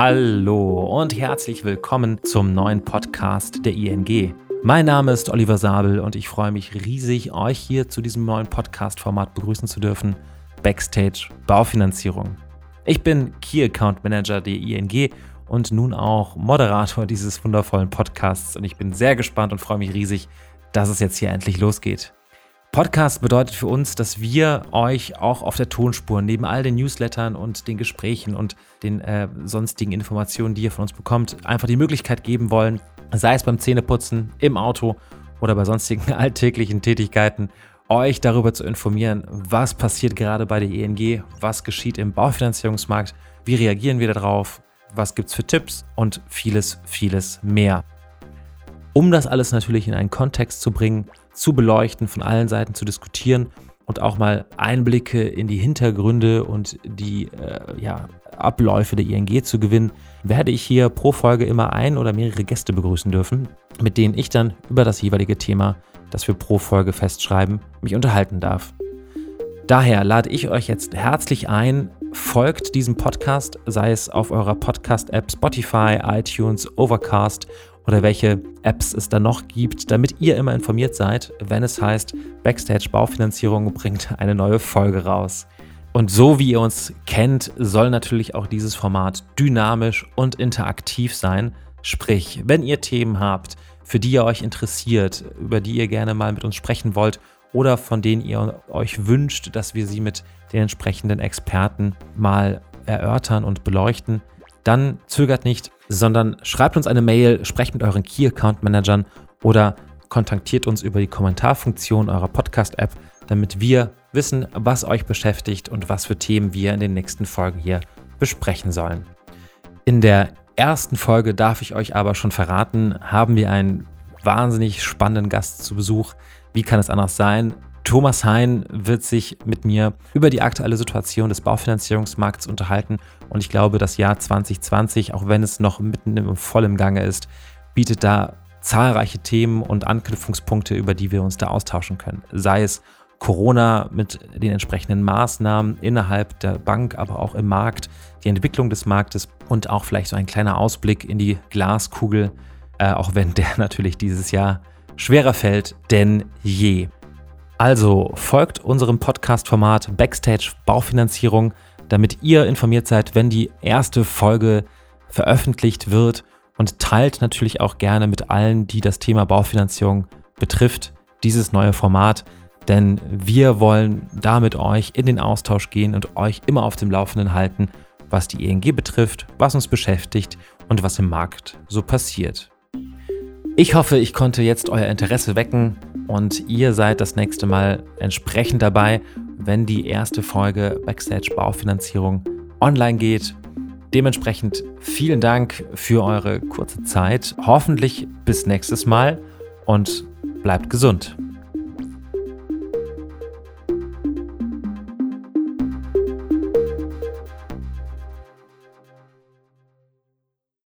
Hallo und herzlich willkommen zum neuen Podcast der ING. Mein Name ist Oliver Sabel und ich freue mich riesig, euch hier zu diesem neuen Podcast-Format begrüßen zu dürfen. Backstage Baufinanzierung. Ich bin Key Account Manager der ING und nun auch Moderator dieses wundervollen Podcasts und ich bin sehr gespannt und freue mich riesig, dass es jetzt hier endlich losgeht. Podcast bedeutet für uns, dass wir euch auch auf der Tonspur neben all den Newslettern und den Gesprächen und den äh, sonstigen Informationen, die ihr von uns bekommt, einfach die Möglichkeit geben wollen, sei es beim Zähneputzen, im Auto oder bei sonstigen alltäglichen Tätigkeiten, euch darüber zu informieren, was passiert gerade bei der ING, was geschieht im Baufinanzierungsmarkt, wie reagieren wir darauf, was gibt es für Tipps und vieles, vieles mehr. Um das alles natürlich in einen Kontext zu bringen, zu beleuchten, von allen Seiten zu diskutieren und auch mal Einblicke in die Hintergründe und die äh, ja, Abläufe der ING zu gewinnen, werde ich hier pro Folge immer ein oder mehrere Gäste begrüßen dürfen, mit denen ich dann über das jeweilige Thema, das wir pro Folge festschreiben, mich unterhalten darf. Daher lade ich euch jetzt herzlich ein, folgt diesem Podcast, sei es auf eurer Podcast-App Spotify, iTunes, Overcast oder welche Apps es da noch gibt, damit ihr immer informiert seid, wenn es heißt, Backstage Baufinanzierung bringt eine neue Folge raus. Und so wie ihr uns kennt, soll natürlich auch dieses Format dynamisch und interaktiv sein. Sprich, wenn ihr Themen habt, für die ihr euch interessiert, über die ihr gerne mal mit uns sprechen wollt oder von denen ihr euch wünscht, dass wir sie mit den entsprechenden Experten mal erörtern und beleuchten, dann zögert nicht, sondern schreibt uns eine Mail, sprecht mit euren Key Account Managern oder kontaktiert uns über die Kommentarfunktion eurer Podcast-App, damit wir wissen, was euch beschäftigt und was für Themen wir in den nächsten Folgen hier besprechen sollen. In der ersten Folge darf ich euch aber schon verraten, haben wir einen wahnsinnig spannenden Gast zu Besuch. Wie kann es anders sein? Thomas Hein wird sich mit mir über die aktuelle Situation des Baufinanzierungsmarkts unterhalten und ich glaube, das Jahr 2020, auch wenn es noch mitten im vollen Gange ist, bietet da zahlreiche Themen und Anknüpfungspunkte, über die wir uns da austauschen können. Sei es Corona mit den entsprechenden Maßnahmen innerhalb der Bank, aber auch im Markt, die Entwicklung des Marktes und auch vielleicht so ein kleiner Ausblick in die Glaskugel, äh, auch wenn der natürlich dieses Jahr schwerer fällt denn je. Also folgt unserem Podcast-Format Backstage Baufinanzierung, damit ihr informiert seid, wenn die erste Folge veröffentlicht wird. Und teilt natürlich auch gerne mit allen, die das Thema Baufinanzierung betrifft, dieses neue Format, denn wir wollen da mit euch in den Austausch gehen und euch immer auf dem Laufenden halten, was die ENG betrifft, was uns beschäftigt und was im Markt so passiert. Ich hoffe, ich konnte jetzt euer Interesse wecken und ihr seid das nächste Mal entsprechend dabei, wenn die erste Folge Backstage Baufinanzierung online geht. Dementsprechend vielen Dank für eure kurze Zeit. Hoffentlich bis nächstes Mal und bleibt gesund.